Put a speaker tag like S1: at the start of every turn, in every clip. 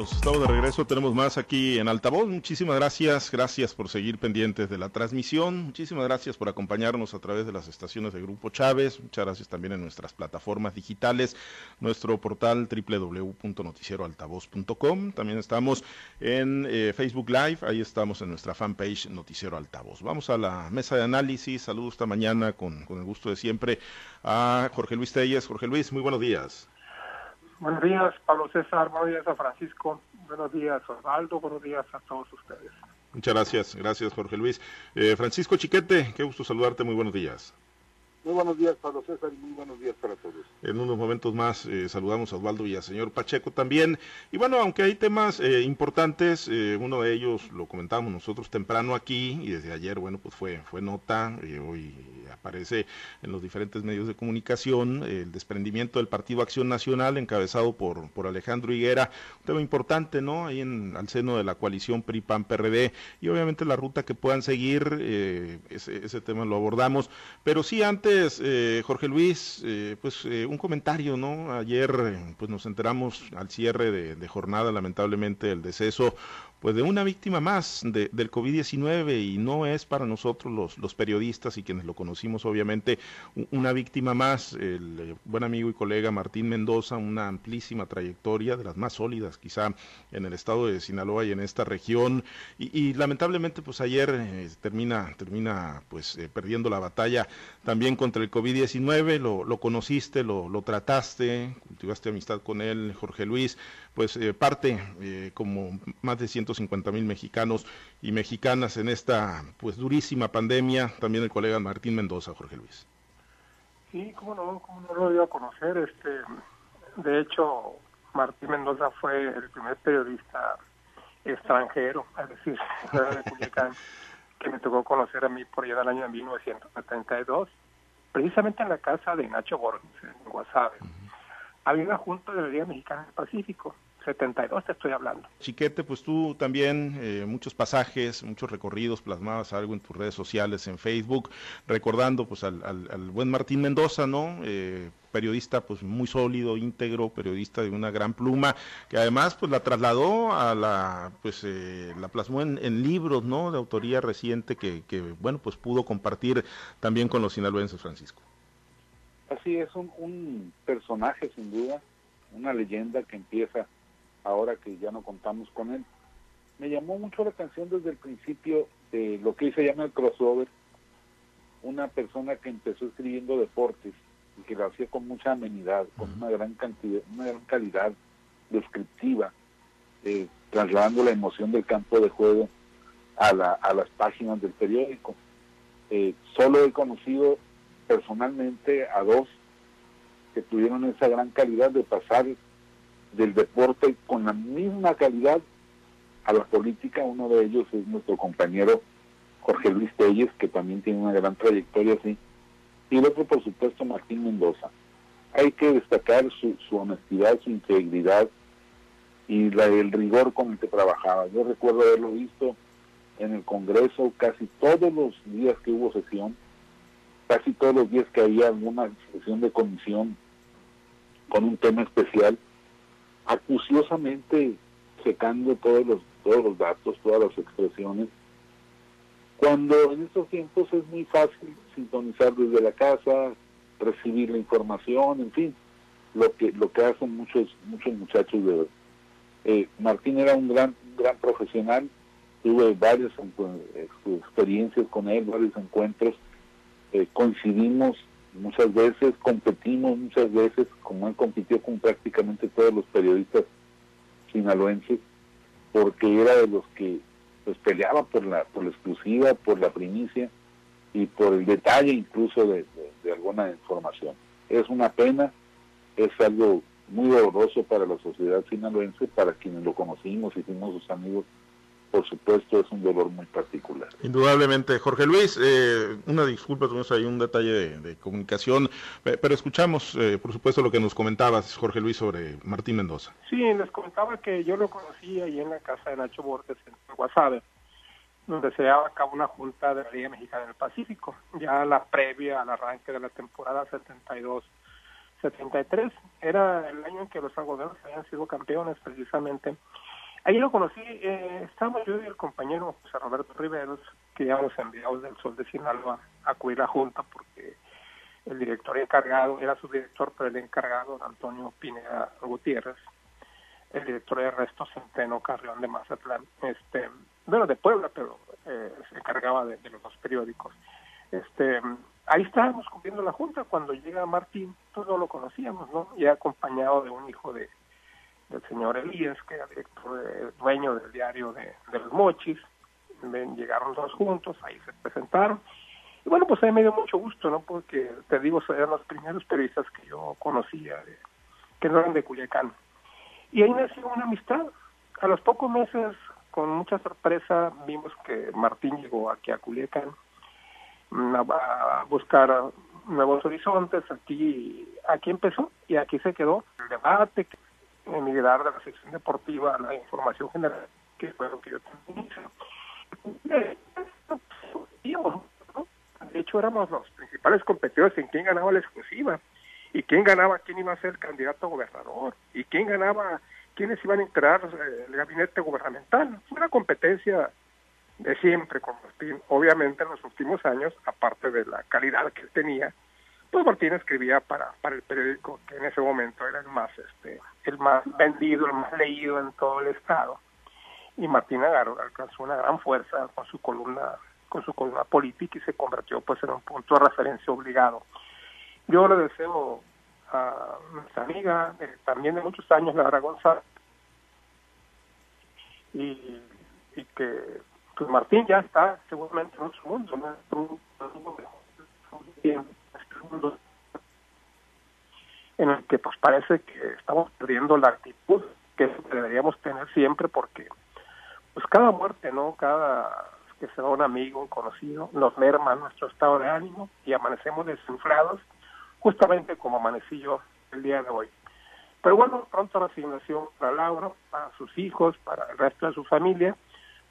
S1: Estamos, de regreso, tenemos más aquí en Altavoz. Muchísimas gracias, gracias por seguir pendientes de la transmisión. Muchísimas gracias por acompañarnos a través de las estaciones de Grupo Chávez. Muchas gracias también en nuestras plataformas digitales, nuestro portal www.noticieroaltavoz.com. También estamos en eh, Facebook Live, ahí estamos en nuestra fanpage Noticiero Altavoz. Vamos a la mesa de análisis. Saludos esta mañana con, con el gusto de siempre a Jorge Luis Telles. Jorge Luis, muy buenos días.
S2: Buenos días, Pablo César. Buenos días a Francisco. Buenos días, Osvaldo. Buenos días a todos ustedes.
S1: Muchas gracias. Gracias, Jorge Luis. Eh, Francisco Chiquete, qué gusto saludarte. Muy buenos días.
S3: Muy buenos días, Pablo César, y muy buenos días para todos.
S1: En unos momentos más eh, saludamos a Osvaldo y al señor Pacheco también. Y bueno, aunque hay temas eh, importantes, eh, uno de ellos lo comentamos nosotros temprano aquí y desde ayer, bueno, pues fue, fue nota, hoy aparece en los diferentes medios de comunicación el desprendimiento del Partido Acción Nacional encabezado por, por Alejandro Higuera, un tema importante, ¿no? Ahí en, al seno de la coalición PRI-PAN-PRD y obviamente la ruta que puedan seguir, ese, ese tema lo abordamos, pero sí antes eh, Jorge Luis, eh, pues eh, un comentario, ¿no? Ayer pues nos enteramos al cierre de, de jornada, lamentablemente, el deceso pues de una víctima más de, del COVID-19 y no es para nosotros los, periodistas y quienes lo conocimos obviamente una víctima más, el eh, buen amigo y colega Martín Mendoza, una amplísima trayectoria de las más sólidas quizá en el estado de Sinaloa y en esta región. Y, lamentablemente pues ayer eh, termina, termina pues eh, perdiendo la batalla también contra el COVID-19, lo, lo, conociste, lo, lo trataste, cultivaste amistad con él, Jorge Luis, pues eh, parte eh, como más de 150 mil mexicanos y mexicanas en esta pues durísima pandemia, también el colega Martín Mendoza, Jorge Luis.
S2: Sí, cómo no, cómo no lo iba a conocer, este, de hecho, Martín Mendoza fue el primer periodista extranjero, es decir, republicano, que me tocó conocer a mí por allá del año 1972, precisamente en la casa de Nacho Borges, en Guasave. Uh -huh. Había una junta de la Liga Mexicana del Pacífico, 72 te estoy hablando.
S1: Chiquete, pues tú también eh, muchos pasajes, muchos recorridos, plasmabas algo en tus redes sociales, en Facebook, recordando pues al, al, al buen Martín Mendoza, ¿no? Eh, periodista pues muy sólido, íntegro, periodista de una gran pluma, que además pues la trasladó a la, pues eh, la plasmó en, en, libros, ¿no? De autoría reciente que, que, bueno, pues pudo compartir también con los sinaloenses, Francisco.
S3: Así es, un, un personaje sin duda, una leyenda que empieza ahora que ya no contamos con él. Me llamó mucho la atención desde el principio de lo que se llama el crossover, una persona que empezó escribiendo deportes y que lo hacía con mucha amenidad, con una gran cantidad, una gran calidad descriptiva, eh, trasladando la emoción del campo de juego a, la, a las páginas del periódico. Eh, solo he conocido personalmente a dos que tuvieron esa gran calidad de pasar del deporte con la misma calidad a la política. Uno de ellos es nuestro compañero Jorge Luis Telles, que también tiene una gran trayectoria así. Y el otro, por supuesto, Martín Mendoza. Hay que destacar su, su honestidad, su integridad y la, el rigor con el que trabajaba. Yo recuerdo haberlo visto en el Congreso casi todos los días que hubo sesión, casi todos los días que había alguna sesión de comisión con un tema especial, acuciosamente secando todos los todos los datos, todas las expresiones, cuando en estos tiempos es muy fácil sintonizar desde la casa, recibir la información, en fin, lo que lo que hacen muchos muchos muchachos de hoy. Eh, Martín era un gran un gran profesional, tuve varias experiencias con él, varios encuentros, eh, coincidimos muchas veces, competimos muchas veces, como él compitió con prácticamente todos los periodistas sinaloenses, porque era de los que pues peleaba por la, por la exclusiva, por la primicia y por el detalle incluso de, alguna información. Es una pena, es algo muy doloroso para la sociedad sinaloense, para quienes lo conocimos y fuimos sus amigos, por supuesto es un dolor muy particular.
S1: Indudablemente, Jorge Luis, eh, una disculpa, tuvimos ahí un detalle de, de comunicación, pero escuchamos, eh, por supuesto, lo que nos comentabas, Jorge Luis, sobre Martín Mendoza.
S2: Sí, les comentaba que yo lo conocí ahí en la casa de Nacho Borges, en Guasave, donde se llevaba a cabo una junta de la Liga Mexicana del Pacífico, ya la previa al arranque de la temporada 72 73. Era el año en que los algodoneros habían sido campeones precisamente. Ahí lo conocí, eh, estábamos yo y el compañero José Roberto Riveros, que íbamos enviados del Sol de Sinaloa a acudir la Junta porque el director encargado, era su director, pero el encargado, Antonio Pineda Gutiérrez, el director de Resto Centeno Carrión de Mazatlán, este, bueno, de Puebla, pero eh, se encargaba de, los dos periódicos. Este, ahí estábamos cumpliendo la junta cuando llega Martín, todos lo conocíamos, ¿no? Ya acompañado de un hijo de del señor Elías, que era director dueño del diario de, los Mochis. Ven, llegaron dos juntos, ahí se presentaron. Y bueno, pues a mí me dio mucho gusto, ¿no? Porque, te digo, eran los primeros periodistas que yo conocía, que no eran de Culiacán. Y ahí nació una amistad. A los pocos meses, con mucha sorpresa, vimos que Martín llegó aquí a Culiacán a buscar nuevos horizontes. Aquí, aquí empezó y aquí se quedó el debate, emigrar de la sección deportiva la información general, que fue lo que yo tenía. De hecho, éramos los principales competidores en quién ganaba la exclusiva y quién ganaba, quién iba a ser candidato a gobernador y quién ganaba, quiénes iban a integrar eh, el gabinete gubernamental. Fue una competencia de siempre con Martín. Obviamente en los últimos años, aparte de la calidad que él tenía, pues Martín escribía para, para el periódico que en ese momento era el más este el más vendido, el más leído en todo el estado. Y Martín Agarro alcanzó una gran fuerza con su columna con su columna política y se convirtió pues en un punto de referencia obligado. Yo le deseo a nuestra amiga, eh, también de muchos años, la González, y, y que pues Martín ya está seguramente en otro mundo, ¿no? En el que pues parece que estamos perdiendo la actitud que deberíamos tener siempre porque pues cada muerte, ¿no? Cada que se va un amigo, un conocido, nos merma nuestro estado de ánimo y amanecemos desinflados, justamente como amanecí yo el día de hoy. Pero bueno, pronto resignación para Laura, para sus hijos, para el resto de su familia,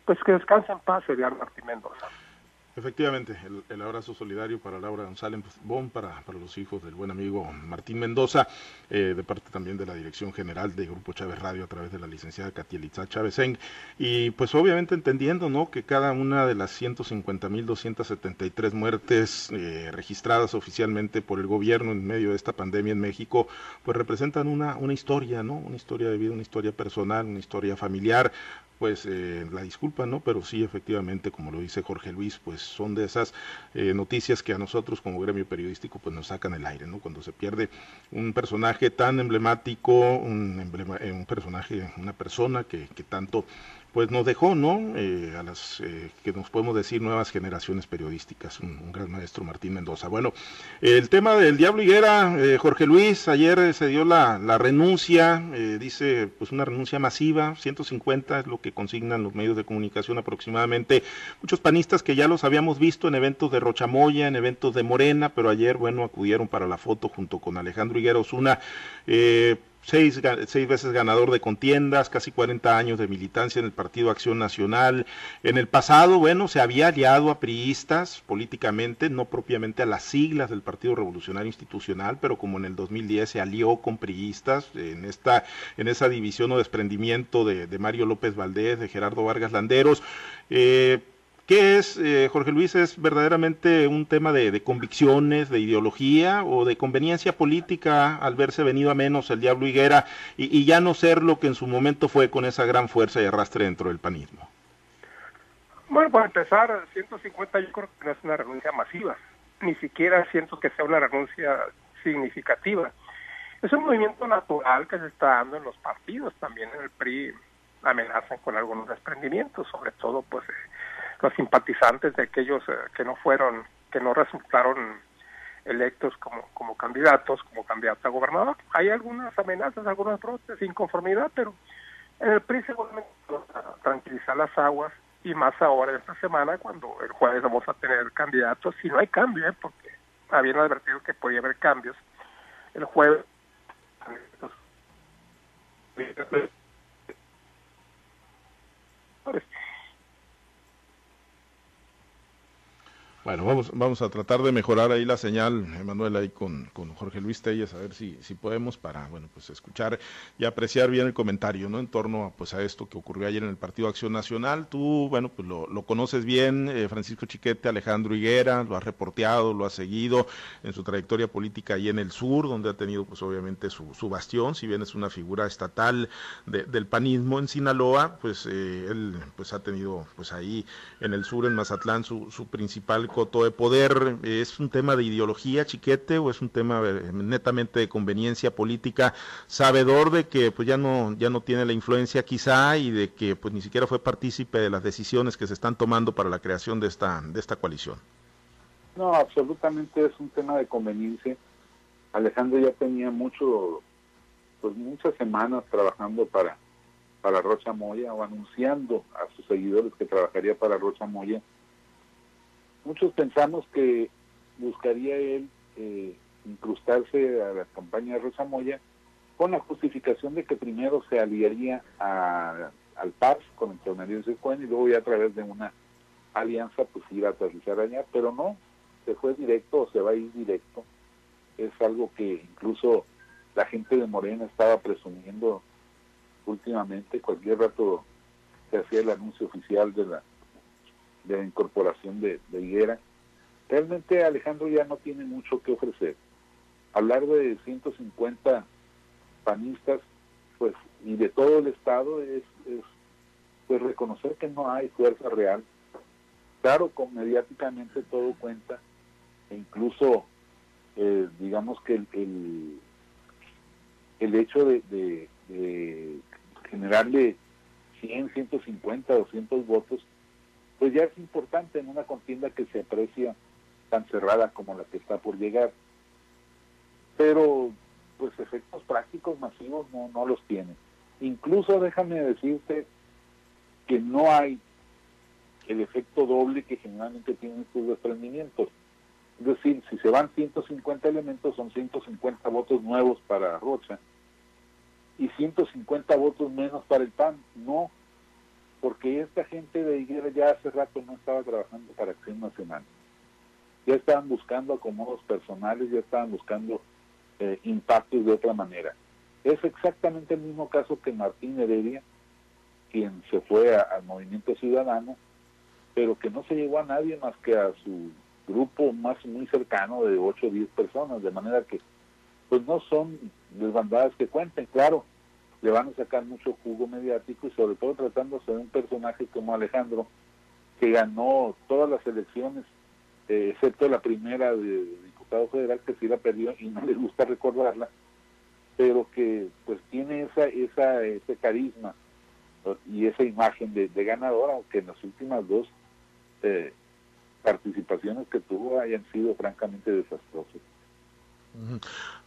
S2: pues que descanse en paz, sería Martín Mendoza.
S1: Efectivamente, el, abrazo solidario para Laura González Bon, para, para los hijos del buen amigo Martín Mendoza, eh, de parte también de la Dirección General de Grupo Chávez Radio a través de la licenciada Katielitza Chávez Eng. Y pues obviamente entendiendo ¿no? que cada una de las 150.273 muertes eh, registradas oficialmente por el gobierno en medio de esta pandemia en México, pues representan una, una historia, ¿no? Una historia de vida, una historia personal, una historia familiar, pues eh, la disculpa, ¿no? Pero sí, efectivamente, como lo dice Jorge Luis, pues son de esas eh, noticias que a nosotros como gremio periodístico pues nos sacan el aire, ¿no? Cuando se pierde un personaje tan emblemático, un, emblema, eh, un personaje, una persona que, que tanto pues nos dejó, ¿no? Eh, a las eh, que nos podemos decir nuevas generaciones periodísticas, un, gran maestro Martín Mendoza. Bueno, el tema del Diablo Higuera, eh, Jorge Luis, ayer se dio la, la renuncia, dice pues una renuncia masiva, 150 es lo que consignan los medios de comunicación aproximadamente, muchos panistas que ya los habíamos visto en eventos de Rochamoya, en eventos de Morena, pero ayer, bueno, acudieron para la foto junto con Alejandro Higuera Osuna, eh, seis, seis veces ganador de contiendas, casi 40 años de militancia en el Partido Acción Nacional. En el pasado, bueno, se había aliado a priistas políticamente, no propiamente a las siglas del Partido Revolucionario Institucional, pero como en el 2010 se alió con priistas en esta en esa división o desprendimiento de, Mario López Valdés, de Gerardo Vargas Landeros. Eh, ¿Qué es, eh, Jorge Luis, es verdaderamente un tema de, convicciones, de ideología o de conveniencia política al verse venido a menos el diablo Higuera y, ya no ser lo que en su momento fue con esa gran fuerza y arrastre dentro del panismo?
S2: Bueno, para empezar, 150 yo creo que no es una renuncia masiva, ni siquiera siento que sea una renuncia significativa. Es un movimiento natural que se está dando en los partidos, también en el PRI amenazan con algunos desprendimientos, sobre todo pues los simpatizantes de aquellos eh, que no fueron, que no resultaron electos como, como candidatos, como candidato a gobernador. Hay algunas amenazas, algunas brotes, inconformidad, pero en el PRI seguramente tranquilizar las aguas y más ahora esta semana cuando el jueves vamos a tener candidatos, si no hay cambio, ¿eh? porque habían advertido que podía haber cambios, el jueves
S1: Bueno, vamos, vamos a tratar de mejorar ahí la señal, Emanuel, ahí con, con Jorge Luis Telles, a ver si, si podemos para, bueno, pues escuchar y apreciar bien el comentario, ¿no? En torno a, pues a esto que ocurrió ayer en el Partido Acción Nacional. Tú, bueno, pues lo, lo conoces bien, eh, Francisco Chiquete, Alejandro Higuera, lo has reporteado, lo has seguido en su trayectoria política ahí en el sur, donde ha tenido, pues obviamente su, su bastión, si bien es una figura estatal del panismo en Sinaloa, pues eh, él, pues ha tenido, pues ahí en el sur, en Mazatlán, su, su principal coto de poder, ¿es un tema de ideología, chiquete, o es un tema eh, netamente de conveniencia política, sabedor de que pues ya no, ya no tiene la influencia quizá y de que pues ni siquiera fue partícipe de las decisiones que se están tomando para la creación de esta, de esta coalición?
S3: No, absolutamente es un tema de conveniencia. Alejandro ya tenía mucho, pues muchas semanas trabajando para, para Rocha Moya o anunciando a sus seguidores que trabajaría para Rocha Moya Muchos pensamos que buscaría él eh, incrustarse a la campaña de Rosa Moya con la justificación de que primero se aliaría al PAS con el Tornero de y luego ya a través de una alianza pues iba a aterrizar allá, pero no, se fue directo o se va a ir directo. Es algo que incluso la gente de Morena estaba presumiendo últimamente, cualquier rato se hacía el anuncio oficial de la de la incorporación de, Higuera. Realmente Alejandro ya no tiene mucho que ofrecer. Hablar de 150 panistas, pues, y de todo el Estado es, pues reconocer que no hay fuerza real. Claro, con mediáticamente todo cuenta, e incluso eh, digamos que el, el, hecho de, de, de generarle 100, 150, 200 votos, pues ya es importante en una contienda que se aprecia tan cerrada como la que está por llegar. Pero pues efectos prácticos masivos no, no los tiene. Incluso déjame decirte que no hay el efecto doble que generalmente tienen estos desprendimientos. Es decir, si se van 150 elementos, son 150 votos nuevos para Rocha y 150 votos menos para el PAN. No, porque esta gente de Higuera ya hace rato no estaba trabajando para Acción Nacional. Ya estaban buscando acomodos personales, ya estaban buscando eh, impactos de otra manera. Es exactamente el mismo caso que Martín Heredia, quien se fue al movimiento ciudadano, pero que no se llegó a nadie más que a su grupo más muy cercano de 8 o 10 personas, de manera que pues no son desbandadas que cuenten, claro, le van a sacar mucho jugo mediático y sobre todo tratándose de un personaje como Alejandro, que ganó todas las elecciones, eh, excepto la primera de, diputado federal, que sí la perdió y no le gusta recordarla, pero que pues tiene esa, esa ese carisma y esa imagen de, ganador, aunque en las últimas dos eh, participaciones que tuvo hayan sido francamente desastrosas.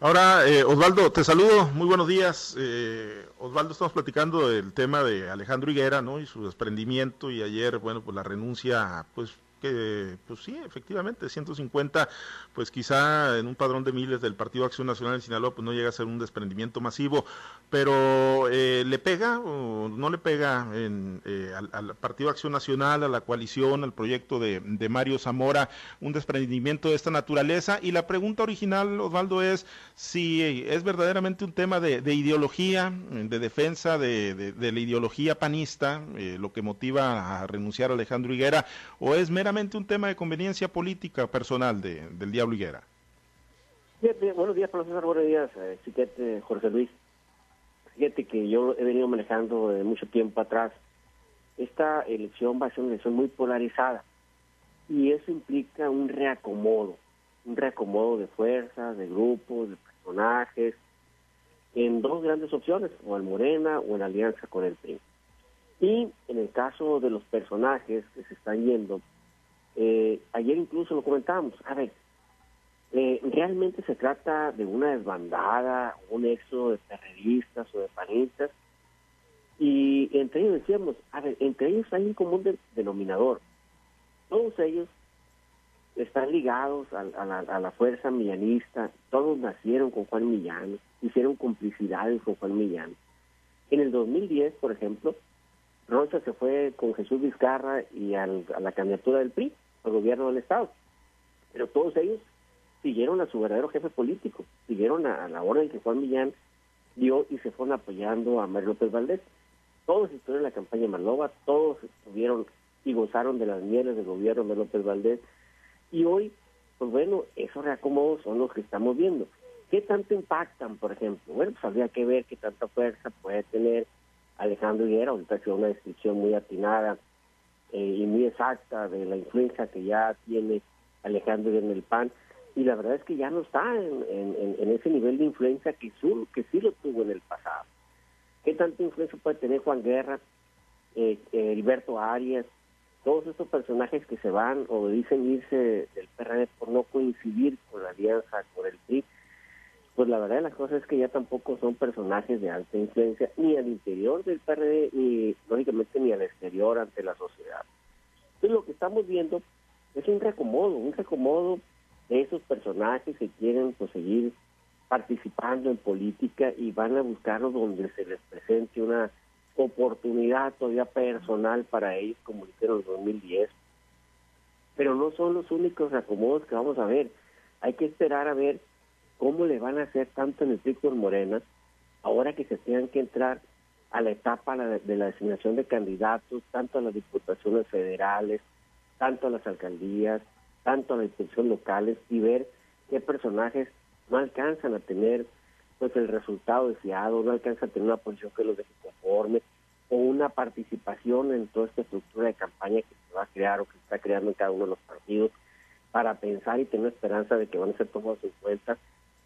S1: Ahora, eh, Osvaldo, te saludo, muy buenos días. Eh, Osvaldo, estamos platicando del tema de Alejandro Higuera, ¿no? Y su desprendimiento y ayer, bueno, pues la renuncia, pues que, pues sí, efectivamente, 150, pues quizá en un padrón de miles del Partido Acción Nacional en Sinaloa, pues no llega a ser un desprendimiento masivo, pero eh, ¿le pega o no le pega eh, al, Partido Acción Nacional, a la coalición, al proyecto de, Mario Zamora, un desprendimiento de esta naturaleza? Y la pregunta original, Osvaldo, es si es verdaderamente un tema de, de ideología, de defensa de, de la ideología panista, eh, lo que motiva a renunciar a Alejandro Higuera, o es mera un tema de conveniencia política personal de, del Diablo Higuera.
S4: buenos días, profesor. Buenos días, eh, Jorge Luis. Fíjate que yo he venido manejando de mucho tiempo atrás. Esta elección va a ser una elección muy polarizada y eso implica un reacomodo, un reacomodo de fuerzas, de grupos, de personajes, en dos grandes opciones, o en Morena o en alianza con el PRI. Y en el caso de los personajes que se están yendo, eh, ayer incluso lo comentábamos. A ver, eh, ¿realmente se trata de una desbandada, un éxodo de terroristas o de panistas? Y entre ellos decíamos, a ver, entre ellos hay un común denominador. Todos ellos están ligados a, la, fuerza millanista, todos nacieron con Juan Millán, hicieron complicidades con Juan Millán. En el 2010, por ejemplo, Rocha se fue con Jesús Vizcarra y a la candidatura del PRI, al gobierno del Estado. pero todos ellos siguieron a su verdadero jefe político, siguieron a, la orden que Juan Millán dio y se fueron apoyando a Mario López Valdés. Todos estuvieron en la campaña Malova, todos estuvieron y gozaron de las mieles del gobierno de López Valdés. Y hoy, pues bueno, esos reacomodos son los que estamos viendo. ¿Qué tanto impactan, por ejemplo? Bueno, pues habría que ver qué tanta fuerza puede tener Alejandro Higuera, ahorita ha una descripción muy atinada eh, y muy exacta de la influencia que ya tiene Alejandro en el PAN, y la verdad es que ya no está en, ese nivel de influencia que, que sí lo tuvo en el pasado. ¿Qué tanta influencia puede tener Juan Guerra, eh, Heriberto Arias, todos estos personajes que se van o dicen irse del PRD por no coincidir con la alianza con el PRI? Pues la verdad de las cosas es que ya tampoco son personajes de alta influencia ni al interior del PRD ni lógicamente ni al exterior ante la sociedad. Entonces lo que estamos viendo es un reacomodo, un reacomodo de esos personajes que quieren pues, seguir participando en política y van a buscarlo donde se les presente una oportunidad todavía personal para ellos, como hicieron en 2010. Pero no son los únicos reacomodos que vamos a ver. Hay que esperar a ver cómo le van a hacer tanto en el Víctor Morena, ahora que se tengan que entrar a la etapa de la designación de candidatos, tanto a las diputaciones federales, tanto a las alcaldías, tanto a las instituciones locales y ver qué personajes no alcanzan a tener pues el resultado deseado, no alcanzan a tener una posición que los deje conforme o una participación en toda esta estructura de campaña que se va a crear o que se está creando en cada uno de los partidos para pensar y tener esperanza de que van a ser tomados en cuenta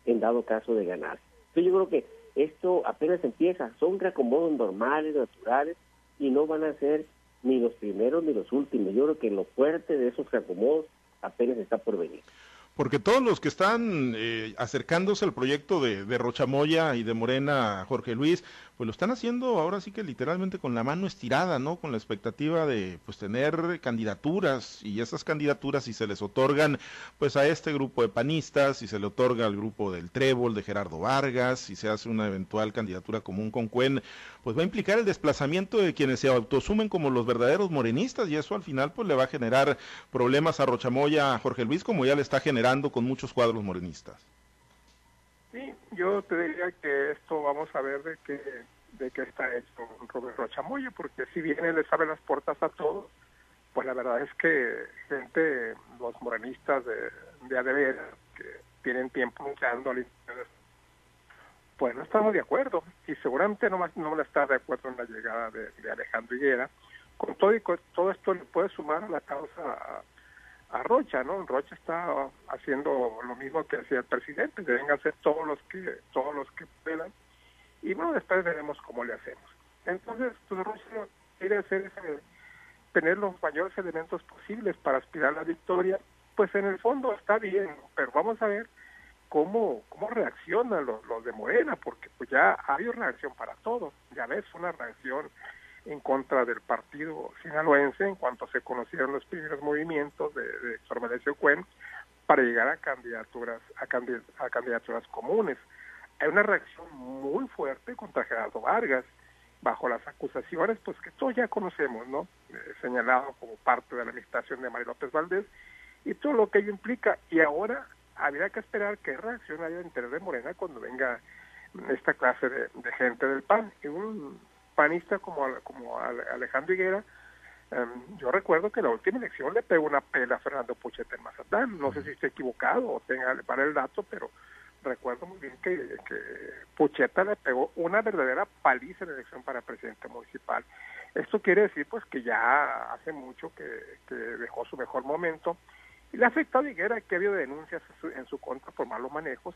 S4: en dado caso de ganar. Entonces yo creo que esto apenas empieza, son reacomodos normales, naturales, y no van a ser ni los primeros ni los últimos. Yo creo que lo fuerte de esos reacomodos apenas está por venir.
S1: Porque todos los que están eh, acercándose al proyecto de, de Rochamoya y de Morena, Jorge Luis, pues lo están haciendo ahora sí que literalmente con la mano estirada, ¿no? Con la expectativa de pues tener candidaturas y esas candidaturas si se les otorgan pues a este grupo de panistas, si se le otorga al grupo del Trébol de Gerardo Vargas, si se hace una eventual candidatura común con Cuen, pues va a implicar el desplazamiento de quienes se autosumen como los verdaderos morenistas y eso al final pues le va a generar problemas a Rochamoya, a Jorge Luis, como ya le está generando con muchos cuadros morenistas.
S2: Sí, yo te diría que esto vamos a ver de qué de qué está hecho Roberto Chamoya, porque si bien él les abre las puertas a todos, pues la verdad es que gente, los morenistas de, de que tienen tiempo luchando al pues no estamos de acuerdo, y seguramente no, no van a estar de acuerdo en la llegada de, de Alejandro Higuera. Con todo, y con todo esto le puede sumar a la causa a Rocha, ¿no? Rocha está haciendo lo mismo que hacía el presidente, deben hacer todos los que todos los que puedan y bueno, después veremos cómo le hacemos. Entonces, pues Rocha quiere hacer ese, tener los mayores elementos posibles para aspirar a la victoria, pues en el fondo está bien, pero vamos a ver cómo cómo reaccionan los, los de Morena, porque pues ya ha habido reacción para todo, ya ves una reacción en contra del partido sinaloense en cuanto se conocieron los primeros movimientos de, de Héctor Cuen para llegar a candidaturas a, a candidaturas comunes. Hay una reacción muy fuerte contra Gerardo Vargas bajo las acusaciones pues que todos ya conocemos, ¿no? Eh, señalado como parte de la administración de María López Valdés y todo lo que ello implica y ahora habría que esperar qué reacción haya en de Morena cuando venga esta clase de, de gente del PAN. Y un panista como, como Alejandro Higuera, em, yo recuerdo que la última elección le pegó una pela a Fernando Pucheta en Mazatán. No sé si esté equivocado o tenga para el dato, pero recuerdo muy bien que, Pucheta le pegó una verdadera paliza en la elección para presidente municipal. Esto quiere decir pues que ya hace mucho que, que dejó su mejor momento y le afectó a Higuera que ha habido denuncias en su contra por malos manejos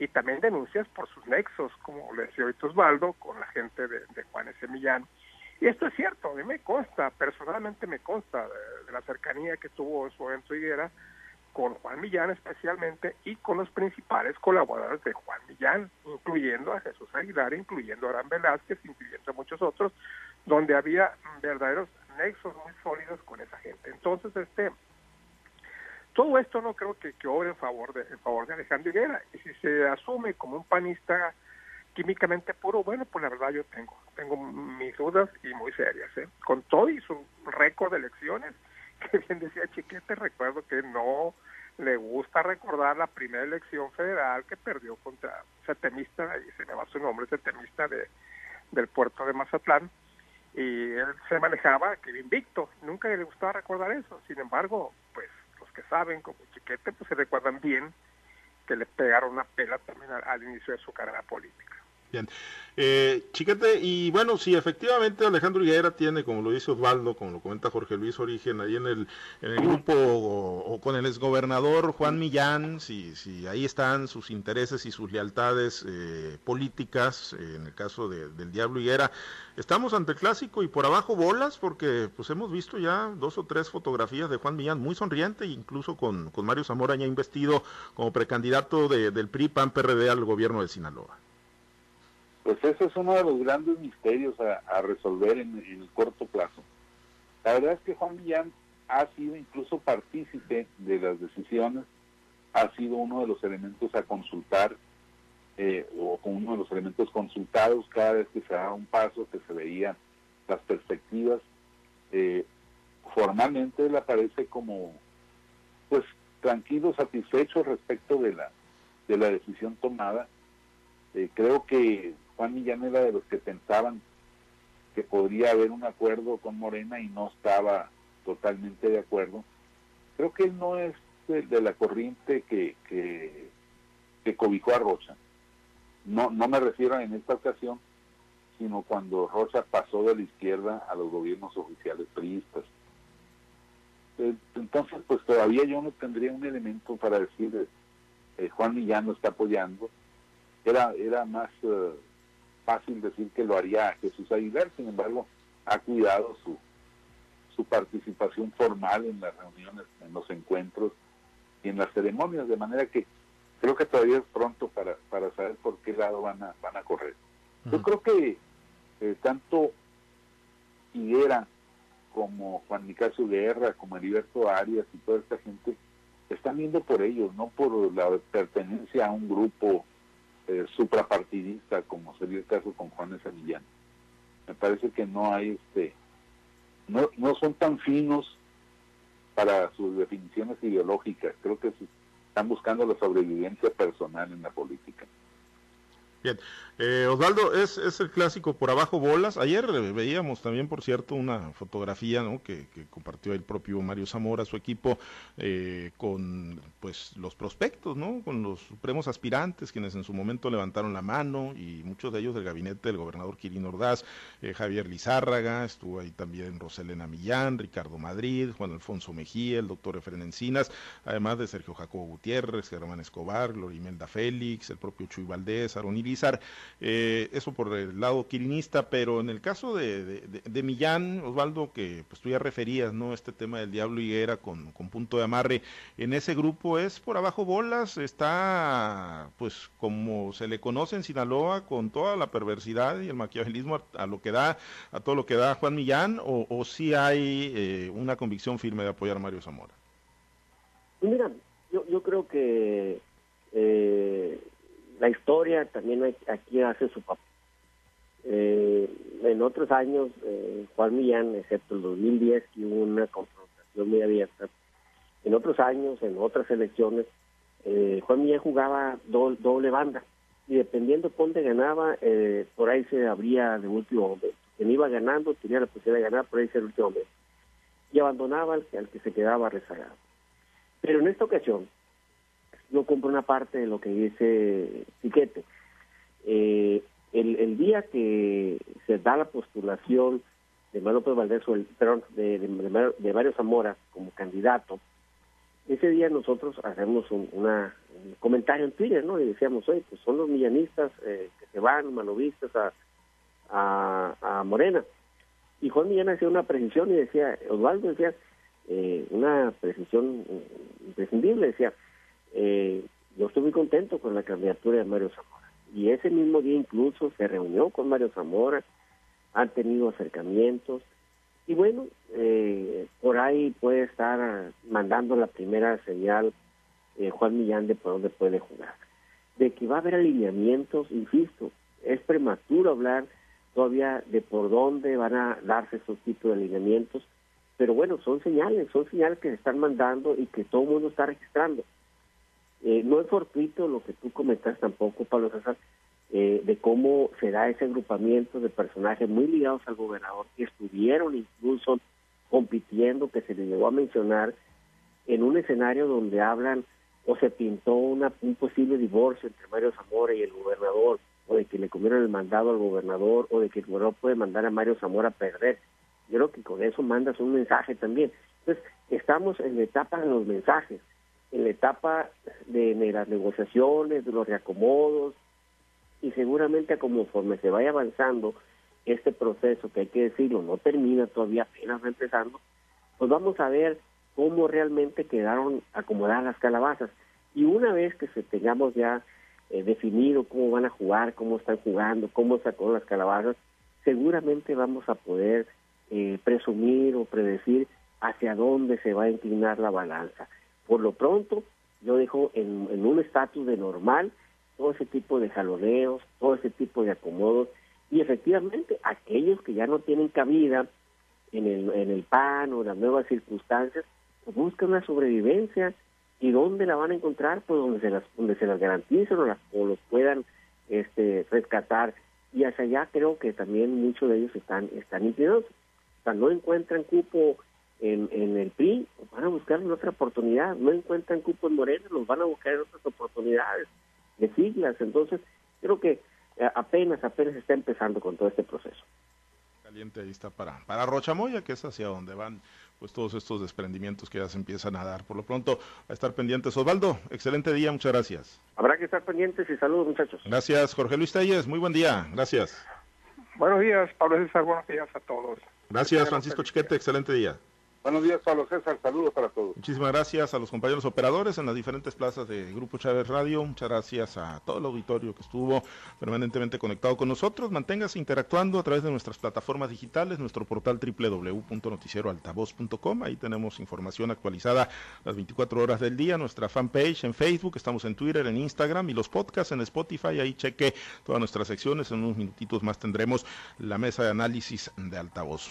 S2: y también denuncias por sus nexos, como le decía ahorita Osvaldo, con la gente de, de Juan S. Millán. Y esto es cierto, a mí me consta, personalmente me consta de, la cercanía que tuvo en su evento Higuera con Juan Millán especialmente y con los principales colaboradores de Juan Millán, incluyendo a Jesús Aguilar, incluyendo a Arán Velázquez, incluyendo a muchos otros, donde había verdaderos nexos muy sólidos con esa gente. Entonces, este, todo esto no creo que, que obre en favor de en favor de Alejandro Higuera y si se asume como un panista químicamente puro bueno pues la verdad yo tengo tengo mis dudas y muy serias ¿eh? con todo y su récord de elecciones que bien decía Chiquete recuerdo que no le gusta recordar la primera elección federal que perdió contra Setemista, y se llama su nombre, Setemista de, del puerto de Mazatlán, y él se manejaba que invicto, nunca le gustaba recordar eso, sin embargo, pues que saben como Chiquete, pues se recuerdan bien que le pegaron una pela también al inicio de su carrera política.
S1: Bien. Eh, chiquete, y bueno, si efectivamente Alejandro Higuera tiene, como lo dice Osvaldo, como lo comenta Jorge Luis Origen, ahí en el, en el grupo o, con el exgobernador Juan Millán, si, si ahí están sus intereses y sus lealtades eh, políticas, eh, en el caso del Diablo Higuera, estamos ante el clásico y por abajo bolas, porque pues hemos visto ya dos o tres fotografías de Juan Millán muy sonriente, incluso con, con Mario Zamora ya investido como precandidato del PRI PAN-PRD al gobierno de Sinaloa.
S3: Pues ese es uno de los grandes misterios a, resolver en, el corto plazo. La verdad es que Juan Millán ha sido incluso partícipe de las decisiones, ha sido uno de los elementos a consultar eh, o uno de los elementos consultados cada vez que se daba un paso, que se veían las perspectivas. Eh, formalmente él aparece como pues tranquilo, satisfecho respecto de la de la decisión tomada. Eh, creo que Juan Millán era de los que pensaban que podría haber un acuerdo con Morena y no estaba totalmente de acuerdo. Creo que él no es de, la corriente que, que, cobijó a Rocha. No, no me refiero en esta ocasión, sino cuando Rocha pasó de la izquierda a los gobiernos oficiales priistas. Eh, entonces, pues todavía yo no tendría un elemento para decir eh, Juan Millán lo está apoyando. Era, era más eh, fácil decir que lo haría Jesús Aguilar, sin embargo, ha cuidado su, su participación formal en las reuniones, en los encuentros y en las ceremonias, de manera que creo que todavía es pronto para, para saber por qué lado van a, van a correr. Yo creo que eh, tanto Higuera como Juan Nicasio Guerra, como Heriberto Arias y toda esta gente están viendo por ellos, no por la pertenencia a un grupo eh, suprapartidista como sería el caso con Juan Millán. Me parece que no hay este no, no son tan finos para sus definiciones ideológicas. Creo que están buscando la sobrevivencia personal en la política.
S1: Bien, eh, Osvaldo, es, el clásico por abajo bolas. Ayer veíamos también, por cierto, una fotografía que, compartió el propio Mario Zamora, su equipo, eh, con pues los prospectos, ¿no? con los supremos aspirantes, quienes en su momento levantaron la mano, y muchos de ellos del gabinete del gobernador Quirino Ordaz, eh, Javier Lizárraga, estuvo ahí también Roselena Millán, Ricardo Madrid, Juan Alfonso Mejía, el doctor Efren Encinas, además de Sergio Jacobo Gutiérrez, Germán Escobar, Glorimelda Félix, el propio Chuy Valdés, Aaron Eh, eso por el lado quirinista, pero en el caso de, Millán, Osvaldo, que pues tú ya referías, ¿no? Este tema del Diablo Higuera con, con punto de amarre, en ese grupo es por abajo bolas, está pues como se le conoce en Sinaloa, con toda la perversidad y el maquiavelismo a, lo que da, a todo lo que da Juan Millán, o, si hay eh, una convicción firme de apoyar Mario Zamora.
S4: Mira, yo, yo creo que eh, la historia también aquí hace su papel. Eh, en otros años, eh, Juan Millán, excepto el 2010, que hubo una confrontación muy abierta, en otros años, en otras elecciones, eh, Juan Millán jugaba doble banda y dependiendo de dónde ganaba, por ahí se abría de último momento. Quien iba ganando tenía la posibilidad de ganar, por ahí se el último momento. Y abandonaba al, al que se quedaba rezagado. Pero en esta ocasión, yo compro una parte de lo que dice Piquete. Eh, el, día que se da la postulación de Manuel López Valdés, o el, perdón, de, de, Mario Zamora como candidato, ese día nosotros hacemos un, una, comentario en Twitter, ¿no? Y decíamos, oye, pues son los millanistas eh, que se van, manovistas, a, a, Morena. Y Juan Millán hacía una precisión y decía, Osvaldo decía, eh, una precisión imprescindible, decía, eh, yo estoy muy contento con la candidatura de Mario Zamora. Y ese mismo día incluso se reunió con Mario Zamora, han tenido acercamientos. Y bueno, eh, por ahí puede estar mandando la primera señal eh, Juan Millán de por dónde puede jugar. De que va a haber alineamientos, insisto, es prematuro hablar todavía de por dónde van a darse esos tipos de alineamientos, Pero bueno, son señales, son señales que se están mandando y que todo el mundo está registrando. Eh, no es fortuito lo que tú comentas tampoco, Pablo César, eh, de cómo se da ese agrupamiento de personajes muy ligados al gobernador que estuvieron incluso compitiendo, que se le llegó a mencionar, en un escenario donde hablan o se pintó una, un posible divorcio entre Mario Zamora y el gobernador, o de que le comieron el mandado al gobernador, o de que el gobernador puede mandar a Mario Zamora a perder. Yo creo que con eso mandas un mensaje también. Entonces, estamos en la etapa de los mensajes, en la etapa de, las negociaciones, de los reacomodos, y seguramente conforme se vaya avanzando este proceso, que hay que decirlo, no termina todavía, apenas empezando, pues vamos a ver cómo realmente quedaron acomodadas las calabazas. Y una vez que se tengamos ya eh, definido cómo van a jugar, cómo están jugando, cómo sacó las calabazas, seguramente vamos a poder eh, presumir o predecir hacia dónde se va a inclinar la balanza. Por lo pronto, yo dejo en, un estatus de normal todo ese tipo de jaloneos, todo ese tipo de acomodos, y efectivamente aquellos que ya no tienen cabida en el, en el PAN o en las nuevas circunstancias, pues buscan una sobrevivencia, ¿y dónde la van a encontrar? Pues donde se las, donde se las garanticen o, las, o los puedan este, rescatar, y hacia allá creo que también muchos de ellos están, están inclinados. O sea, no encuentran cupo en, en el PRI, van a buscar en otra oportunidad, no encuentran cupo en Morena, los van a buscar en otras oportunidades de siglas. Entonces, creo que eh, apenas, apenas está empezando con todo este proceso.
S1: Caliente ahí está para, para Rochamoya, que es hacia donde van pues todos estos desprendimientos que ya se empiezan a dar. Por lo pronto, a estar pendientes. Osvaldo, excelente día, muchas gracias.
S4: Habrá que estar pendientes y saludos, muchachos.
S1: Gracias, Jorge Luis Telles, muy buen día, gracias.
S2: Buenos días, Pablo César, buenos días a todos.
S1: Gracias, Francisco Chiquete, excelente día.
S3: Buenos días, Pablo César. Saludos para todos.
S1: Muchísimas gracias a los compañeros operadores en las diferentes plazas de Grupo Chávez Radio. Muchas gracias a todo el auditorio que estuvo permanentemente conectado con nosotros. Manténgase interactuando a través de nuestras plataformas digitales, nuestro portal www.noticieroaltavoz.com. Ahí tenemos información actualizada las 24 horas del día. Nuestra fanpage en Facebook, estamos en Twitter, en Instagram y los podcasts en Spotify. Ahí cheque todas nuestras secciones. En unos minutitos más tendremos la mesa de análisis de altavoz.